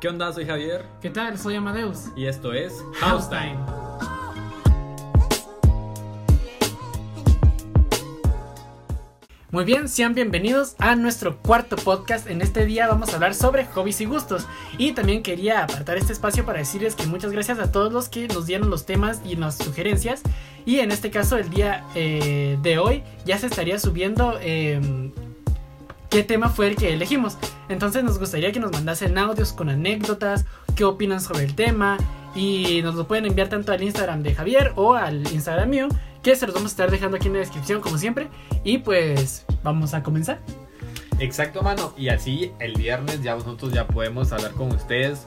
¿Qué onda? Soy Javier. ¿Qué tal? Soy Amadeus. Y esto es House Time. Muy bien, sean bienvenidos a nuestro cuarto podcast. En este día vamos a hablar sobre hobbies y gustos. Y también quería apartar este espacio para decirles que muchas gracias a todos los que nos dieron los temas y las sugerencias. Y en este caso, el día eh, de hoy ya se estaría subiendo eh, qué tema fue el que elegimos. Entonces nos gustaría que nos mandasen audios con anécdotas, qué opinan sobre el tema. Y nos lo pueden enviar tanto al Instagram de Javier o al Instagram mío que se los vamos a estar dejando aquí en la descripción como siempre. Y pues vamos a comenzar. Exacto, mano. Y así el viernes ya nosotros ya podemos hablar con ustedes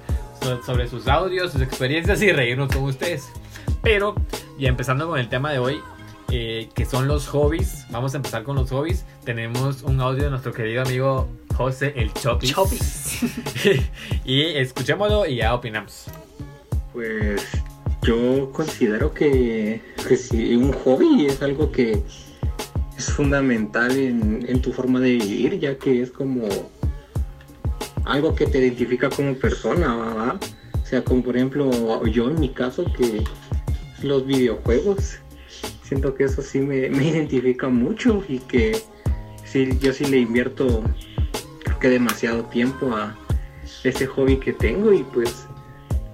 sobre sus audios, sus experiencias y reírnos con ustedes. Pero ya empezando con el tema de hoy, eh, que son los hobbies. Vamos a empezar con los hobbies. Tenemos un audio de nuestro querido amigo José el Chopis. Chopis. y escuchémoslo y ya opinamos. Pues yo considero que, que sí, un hobby es algo que es fundamental en, en, tu forma de vivir, ya que es como algo que te identifica como persona, ¿verdad? O sea, como por ejemplo yo en mi caso, que los videojuegos, siento que eso sí me, me identifica mucho y que sí, yo sí le invierto creo que demasiado tiempo a ese hobby que tengo y pues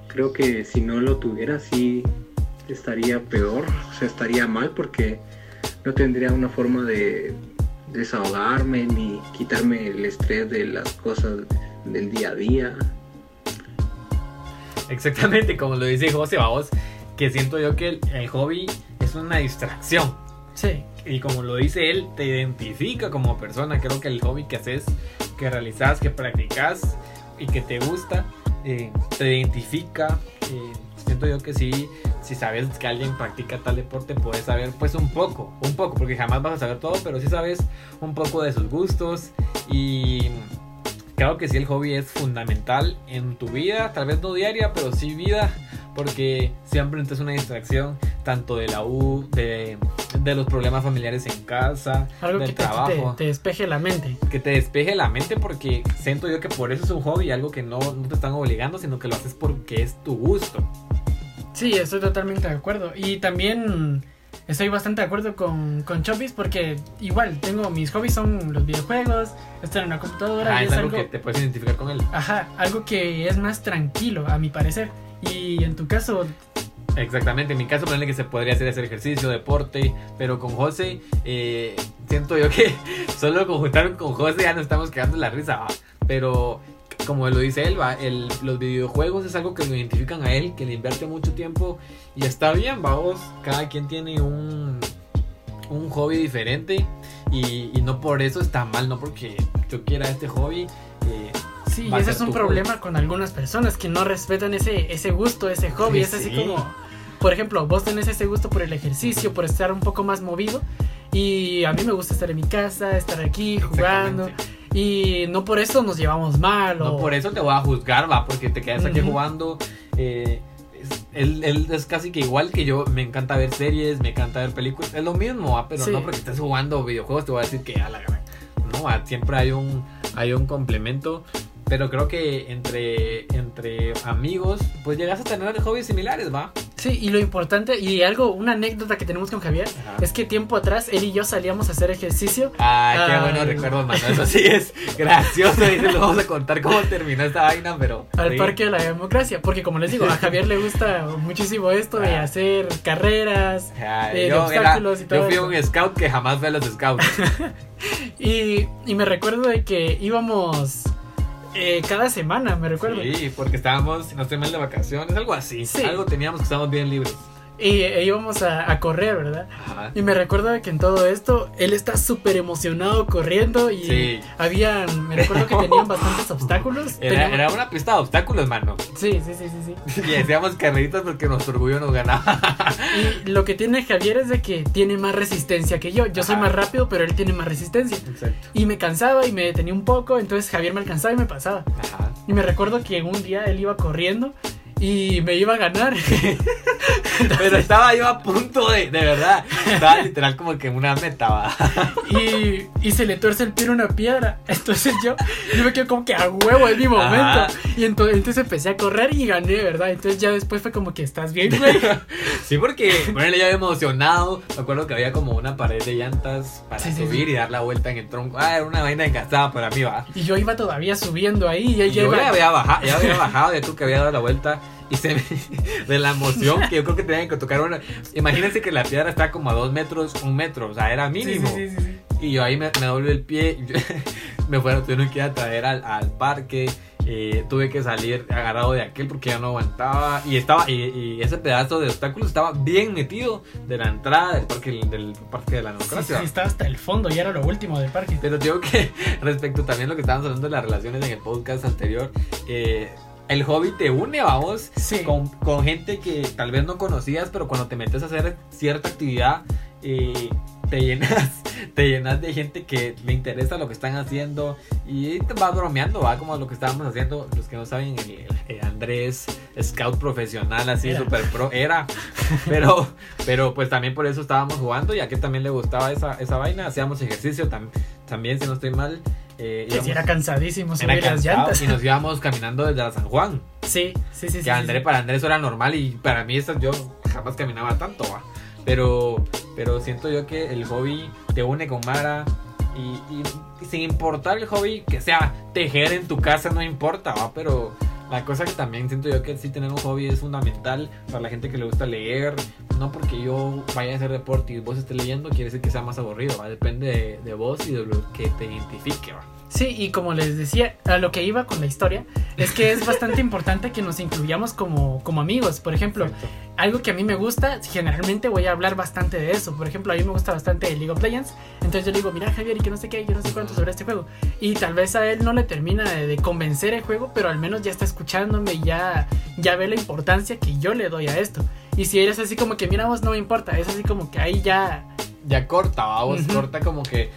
creo que si no lo tuviera sí estaría peor, o sea, estaría mal porque no tendría una forma de desahogarme ni quitarme el estrés de las cosas del día a día. Exactamente, como lo dice José, vamos, que siento yo que el, hobby una distracción. Sí. Y como lo dice él, te identifica como persona. Creo que el hobby que haces, que realizas, que practicas y que te gusta, eh, te identifica. Eh, siento yo que sí, si sabes que alguien practica tal deporte, puedes saber pues un poco, un poco, porque jamás vas a saber todo, pero sí sabes un poco de sus gustos y creo que sí el hobby es fundamental en tu vida, tal vez no diaria, pero sí vida, porque siempre es una distracción tanto de la U, de, de los problemas familiares en casa, Algo del que te, trabajo. te, te, despeje la mente. Que te despeje la mente porque siento yo que por eso es un hobby, algo que no, no te están obligando, sino que lo haces porque es tu gusto. Sí, estoy totalmente de acuerdo. Y también estoy bastante de acuerdo con, con Chopis porque igual tengo mis hobbies son los videojuegos, estar en una computadora. Ah, y es, algo, que te puedes identificar con él. Ajá, algo que es más tranquilo a mi parecer. Y en tu caso... Exactamente, en mi caso ponerle que se podría hacer hacer ejercicio, deporte, pero con José eh, siento yo que solo con juntar con José ya nos estamos quedando la risa, ¿va? pero como lo dice él, ¿va? El, los videojuegos es algo que lo identifican a él, que le invierte mucho tiempo y está bien, vamos, cada quien tiene un, un hobby diferente y, y, no por eso está mal, no porque yo quiera este hobby. Eh, sí, y ese es un problema hobby. con algunas personas que no respetan ese, ese gusto, ese hobby, sí, es así sí. como, por ejemplo, vos tenés ese gusto por el ejercicio, por estar un poco más movido y a mí me gusta estar en mi casa, estar aquí jugando. Y no por eso nos llevamos mal. No o... por eso te voy a juzgar, va, porque te quedas aquí uh -huh. jugando. Eh, es, él, él, es casi que igual que yo. Me encanta ver series, me encanta ver películas. Es lo mismo, ¿va? pero sí. no porque estés jugando videojuegos te voy a decir que a la gran. No, ¿va? siempre hay un, hay un complemento. Pero creo que entre, entre amigos, pues llegas a tener hobbies similares, ¿va? Sí, y lo importante, y algo, una anécdota que tenemos con Javier, Ajá. es que tiempo atrás él y yo salíamos a hacer ejercicio. Ah, qué bueno recuerdo, mano. Eso sí es gracioso. Y les vamos a contar cómo terminó esta vaina, pero. Al sí. Parque de la Democracia, porque como les digo, a Javier le gusta muchísimo esto de hacer carreras, ah, eh, yo, de obstáculos era, y todo. Yo fui eso. un scout que jamás ve a los scouts. y, y me recuerdo de que íbamos eh, cada semana, me recuerdo. Sí, porque estábamos, no estoy mal de vacaciones, algo así. Sí. Algo teníamos que estábamos bien libres. Y e íbamos a, a, correr, ¿verdad? Ajá. Y me recuerdo que en todo esto él está súper emocionado corriendo y sí. habían, me recuerdo que tenían bastantes obstáculos. Era, teníamos... era, una pista de obstáculos, mano. Sí, sí, sí, sí. sí. y hacíamos carreritas porque nuestro orgullo nos ganaba. y lo que tiene Javier es de que tiene más resistencia que yo. Yo soy más rápido, pero él tiene más resistencia. Exacto. Y me cansaba y me detenía un poco, entonces Javier me alcanzaba y me pasaba. Ajá. Y me recuerdo que un día él iba corriendo y me iba a ganar. Pero estaba yo a punto de, de verdad, estaba literal como que una meta, va. y, y se le tuerce el pie en una piedra. Entonces yo, yo me quedo como que a huevo en mi momento. Ajá. Y entonces, entonces empecé a correr y gané, ¿verdad? Entonces ya después fue como que estás bien, güey. Sí, porque bueno, ya emocionado. Me acuerdo que había como una pared de llantas para Sí, subir sí. y dar la vuelta en el tronco. Ah, era una vaina engastada para mí, va. Y yo iba todavía subiendo ahí. Y Y yo iba. ya había bajado, ya había bajado, ya creo que había dado la vuelta. Y se me, de la emoción que yo creo que tenían que tocar una. Imagínense que la piedra está como a dos metros, un metro, o sea, era Sí, sí, mínimo. sí, sí, sí. Y yo ahí me, me doblé el pie. yo- me fueron, tuvieron que ir a traer al, al parque. eh, tuve que salir agarrado de aquel porque ya no aguantaba. Y estaba y, y ese pedazo de obstáculos estaba bien metido de la entrada del parque, del parque de la Sí, sí, democracia. estaba hasta el fondo y era lo último del parque. Pero digo que respecto también a lo que estábamos hablando de las relaciones en el podcast anterior, eh, el hobby te une, vamos, Sí. con, con gente que tal vez no conocías, pero cuando te metes a hacer cierta actividad, eh, te llenas, te llenas de gente que le interesa lo que están haciendo y te vas bromeando, va como lo que estábamos haciendo, los que no saben, el, el Andrés, scout profesional, así, Era. super pro, era, pero, pero pues también por eso estábamos jugando y a que también le gustaba esa, esa vaina, hacíamos ejercicio tam- también, si no estoy mal. Eh, Que sí íbamos- era cansadísimo era subir las cansado llantas. y nos íbamos caminando desde la San Juan. Sí, sí, sí. sí, Que André, sí. para Andrés eso era normal y para mí eso yo jamás caminaba tanto, va. Pero, pero siento yo que el hobby te une con Mara y- y sin importar el hobby que sea tejer en tu casa, no importa, va. Pero la cosa que también siento yo que sí tener un hobby es fundamental para la gente que le gusta leer. No porque yo vaya a hacer deporte y vos estés leyendo, quiere decir que sea más aburrido, va. Depende de, de vos y de lo que te identifique, va. Sí, y como les decía, a lo que iba con la historia, es que es bastante importante que nos incluyamos como, como amigos. Por ejemplo, Exacto. Algo que a mí me gusta, generalmente voy a hablar bastante de eso. Por ejemplo, a mí me gusta bastante League of Legends. Entonces yo le digo, mira Javier, y que no sé qué, yo no sé cuánto sobre este juego. Y tal vez a él no le termina de, de convencer el juego, pero al menos ya está escuchándome y ya, ya ve la importancia que yo le doy a esto. Y si eres así como que, mira vos, no me importa, es así como que ahí ya... ya corta, va, vos Ujú. corta como que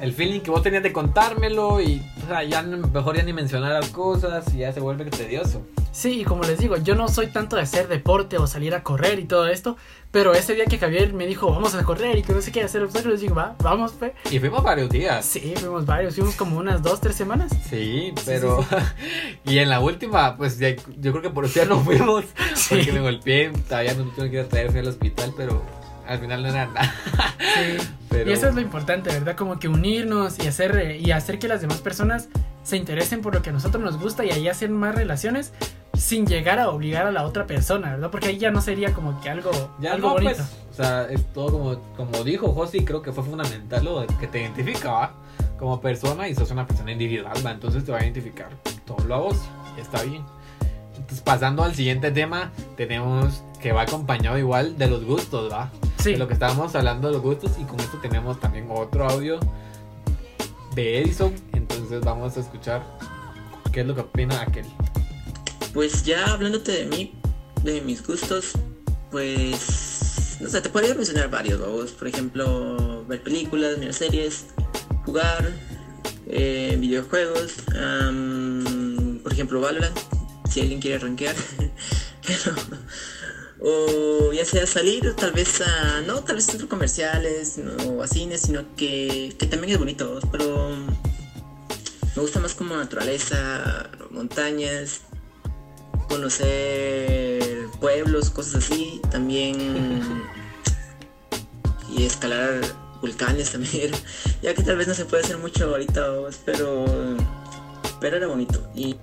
el feeling que vos tenías de contármelo y o sea, ya mejor ya ni mencionar las cosas y ya se vuelve tedioso. Sí, y como les digo, yo no soy tanto de hacer deporte o salir a correr y todo esto, pero ese día que Javier me dijo, vamos a correr y que no sé qué hacer obstáculos, digo, va, vamos, pues. Y fuimos varios días. Sí, fuimos varios, fuimos como unas dos, tres semanas. Sí, pero y en la última, pues ya- yo creo que por eso ya no fuimos, porque me golpeé, todavía no tuve que ir a traer, fui al hospital, pero al final no era nada. Sí. Pero Y eso es lo importante, ¿verdad? Como que unirnos y hacer, y hacer que las demás personas se interesen por lo que a nosotros nos gusta y ahí hacer más relaciones sin llegar a obligar a la otra persona, ¿verdad? Porque ahí ya no sería como que algo, ya algo no, bonito. pues, o sea, es todo como, como dijo Josi, creo que fue fundamental lo de que te identifica, ¿va? Como persona y sos una persona individual, ¿va? Entonces te va a identificar todo lo a vos, está bien. Entonces, pasando al siguiente tema, tenemos que va acompañado igual de los gustos, ¿va? Sí, De lo que estábamos hablando de los gustos, y con esto tenemos también otro audio de Edison. Entonces, vamos a escuchar qué es lo que opina aquel. Pues ya hablándote de mí, de mis gustos, pues no sé, te podría mencionar varios, vamos. Por ejemplo, ver películas, mirar series, jugar, eh, videojuegos, por ejemplo Valorant, si alguien quiere rankear. Pero, o ya sea salir tal vez a, no tal vez centros comerciales no, o a cines, sino que, que también es bonito, pero me gusta más como naturaleza, montañas, conocer pueblos, cosas así, también y escalar volcanes también, ya que tal vez no se puede hacer mucho ahorita, pero pero era bonito y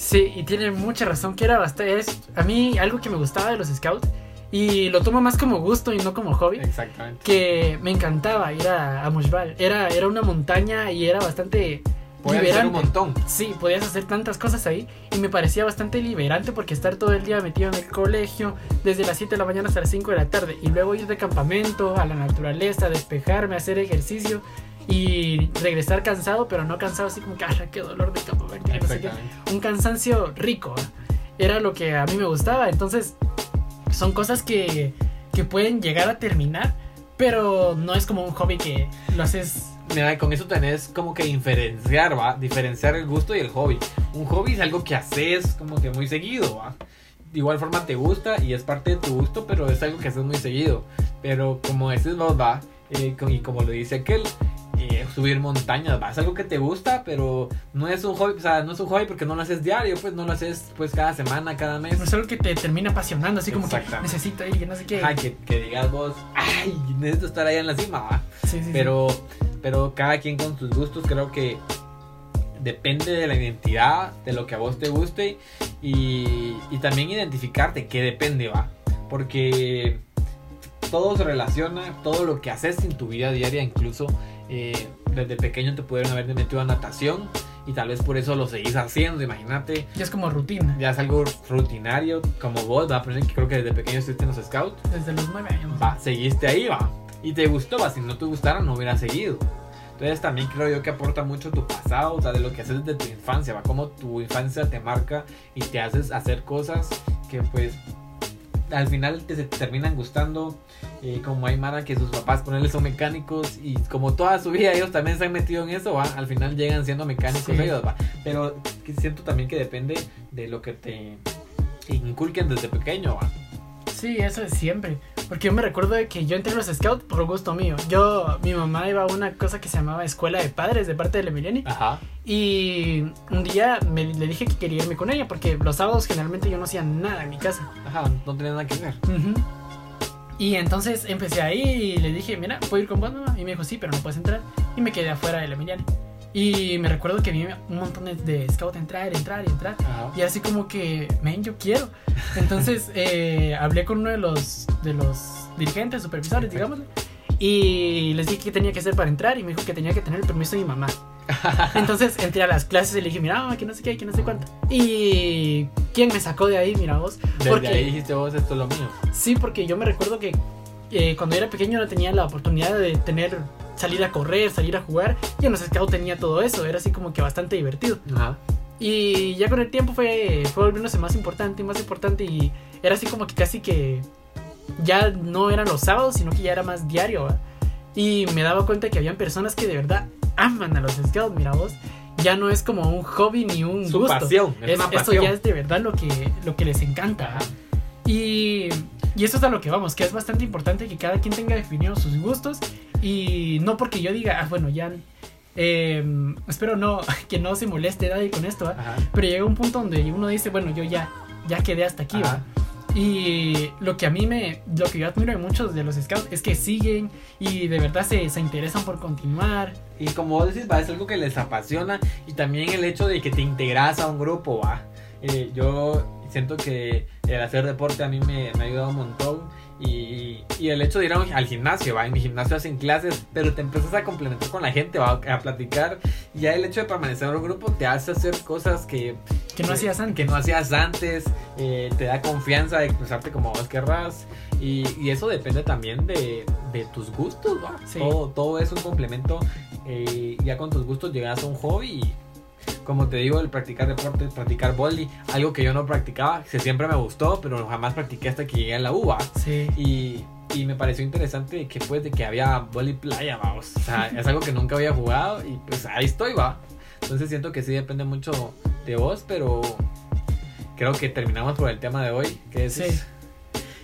Sí, y tiene mucha razón que era bastante... Es, a mí algo que me gustaba de los scouts, y lo tomo más como gusto y no como hobby, Exactamente. que me encantaba ir a, a Mushbal. Era, era una montaña y era bastante Puede ser un montón. Sí, podías hacer tantas cosas ahí y me parecía bastante liberante porque estar todo el día metido en el colegio desde las 7 de la mañana hasta las 5 de la tarde y luego ir de campamento a la naturaleza, despejarme, hacer ejercicio y regresar cansado, pero no cansado así como que, "Ah, qué dolor de que no sé qué". Exactamente. Un cansancio rico, era lo que a mí me gustaba. Entonces, son cosas que, que pueden llegar a terminar, pero no es como un hobby que lo haces Mira, con eso tenés como que diferenciar, ¿va? Diferenciar el gusto y el hobby. Un hobby es algo que haces como que muy seguido, ¿va? de igual forma te gusta y es parte de tu gusto, pero es algo que haces muy seguido. Pero como decís vos, va, eh, y como lo dice aquel, subir montañas, va, es algo que te gusta, pero no es un hobby, o sea, no es un hobby porque no lo haces diario, pues no lo haces pues cada semana, cada mes. No es algo que te termina apasionando, así como que necesito ir, que no sé qué. Ajá, que, que digas vos, ay, necesito estar ahí en la cima, va. Sí, sí, sí. Pero, pero cada quien con sus gustos, creo que depende de la identidad, de lo que a vos te guste y, y también identificarte que depende, va. Porque todo se relaciona, todo lo que haces en tu vida diaria, incluso eh, desde pequeño te pudieron haber metido a natación y tal vez por eso lo seguís haciendo, imagínate. Ya es como rutina. Ya es algo rutinario, como vos, va, que creo que desde pequeño estuviste en los scouts. Desde los nueve años. Va, seguiste ahí, va. Y te gustó, va. Si no te gustara, no hubiera seguido. Entonces también creo yo que aporta mucho tu pasado, o sea, de lo que haces desde tu infancia, va. Como tu infancia te marca y te haces hacer cosas que pues al final te, se te terminan gustando. eh, como hay Mara que sus papás ponerles son mecánicos y como toda su vida ellos también se han metido en eso, va. Al final llegan siendo mecánicos Sí. ellos, va. Pero siento también que depende de lo que te inculquen desde pequeño, va. Sí, eso es siempre. Porque yo me recuerdo de que yo entré a los scouts por gusto mío. Yo, mi mamá iba a una cosa que se llamaba Escuela de Padres de parte de Emiliani. Ajá. Y un día me, le dije que quería irme con ella porque los sábados generalmente yo no hacía nada en mi casa. Ajá, no tenía nada que ver. Ujú. Y entonces empecé ahí y le dije, mira, ¿puedo ir con vos, mamá? Y me dijo, sí, pero no puedes entrar. Y me quedé afuera de la Emiliani. Y me recuerdo que vi un montón de, de scout entrar, entrar y entrar. Ajá. Y así como que, men, yo quiero. Entonces eh, hablé con uno de los, de los dirigentes, supervisores, digamos. Y les dije qué tenía que hacer para entrar y me dijo que tenía que tener el permiso de mi mamá. Entonces entré a las clases y le dije, mira, mamá, que no sé qué, que no sé cuánto. Y ¿quién me sacó de ahí? Mira vos. Desde Porque, ahí dijiste vos, esto es lo mío. Sí, porque yo me recuerdo que eh, cuando era pequeño no tenía la oportunidad de tener salir a correr, salir a jugar. Y en los scouts tenía todo eso. Era así como que bastante divertido. Ajá. Y ya con el tiempo fue, fue volviéndose más importante y más importante y era así como que casi que ya no eran los sábados, sino que ya era más diario. ¿va? Y me daba cuenta que habían personas que de verdad aman a los scouts, mira vos. Ya no es como un hobby ni un Su gusto. pasión, es Es- una Eso pasión. ya es de verdad lo que, lo que les encanta. ¿va? Y, y eso es a lo que vamos, que es bastante importante que cada quien tenga definidos sus gustos y no porque yo diga, ah, bueno, ya... eh, espero no que no se moleste nadie con esto, ¿va? Ajá. pero llega un punto donde uno dice, bueno, yo ya, ya quedé hasta aquí, Ajá. ¿va? Y lo que a mí me, lo que yo admiro de muchos de los scouts es que siguen y de verdad se, se interesan por continuar. Y como vos decís, va, es algo que les apasiona y también el hecho de que te integras a un grupo, va. Eh, yo siento que el hacer deporte a mí me, me ha ayudado un montón y, y el hecho de ir al gimnasio, va, en mi gimnasio hacen clases, pero te empiezas a complementar con la gente, va, a platicar y ya el hecho de permanecer en un grupo te hace hacer cosas que, Que no hacías antes. que no hacías antes, eh, te da confianza de expresarte como vos querrás y, y eso depende también de, de tus gustos, ¿va? Sí. Todo, todo es un complemento, eh, ya con tus gustos llegas a un hobby y como te digo, el practicar deporte, practicar volley, algo que yo no practicaba, que siempre me gustó, pero jamás practiqué hasta que llegué a la UBA Sí. y, y me pareció interesante que pues de que había volley playa, vamos, o sea, es algo que nunca había jugado y pues ahí estoy, va. Entonces siento que sí depende mucho de vos, pero creo que terminamos por el tema de hoy, que es... Sí.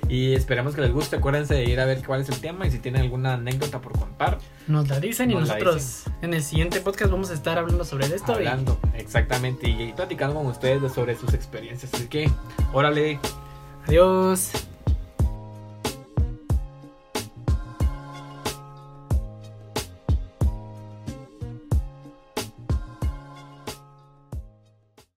Y esperemos que les guste. Acuérdense de ir a ver cuál es el tema y si tienen alguna anécdota por contar. Nos la dicen y Nos nosotros en el siguiente podcast vamos a estar hablando sobre esto. y- hablando, exactamente, y, platicando con ustedes de- sobre sus experiencias. Así que, órale. adiós.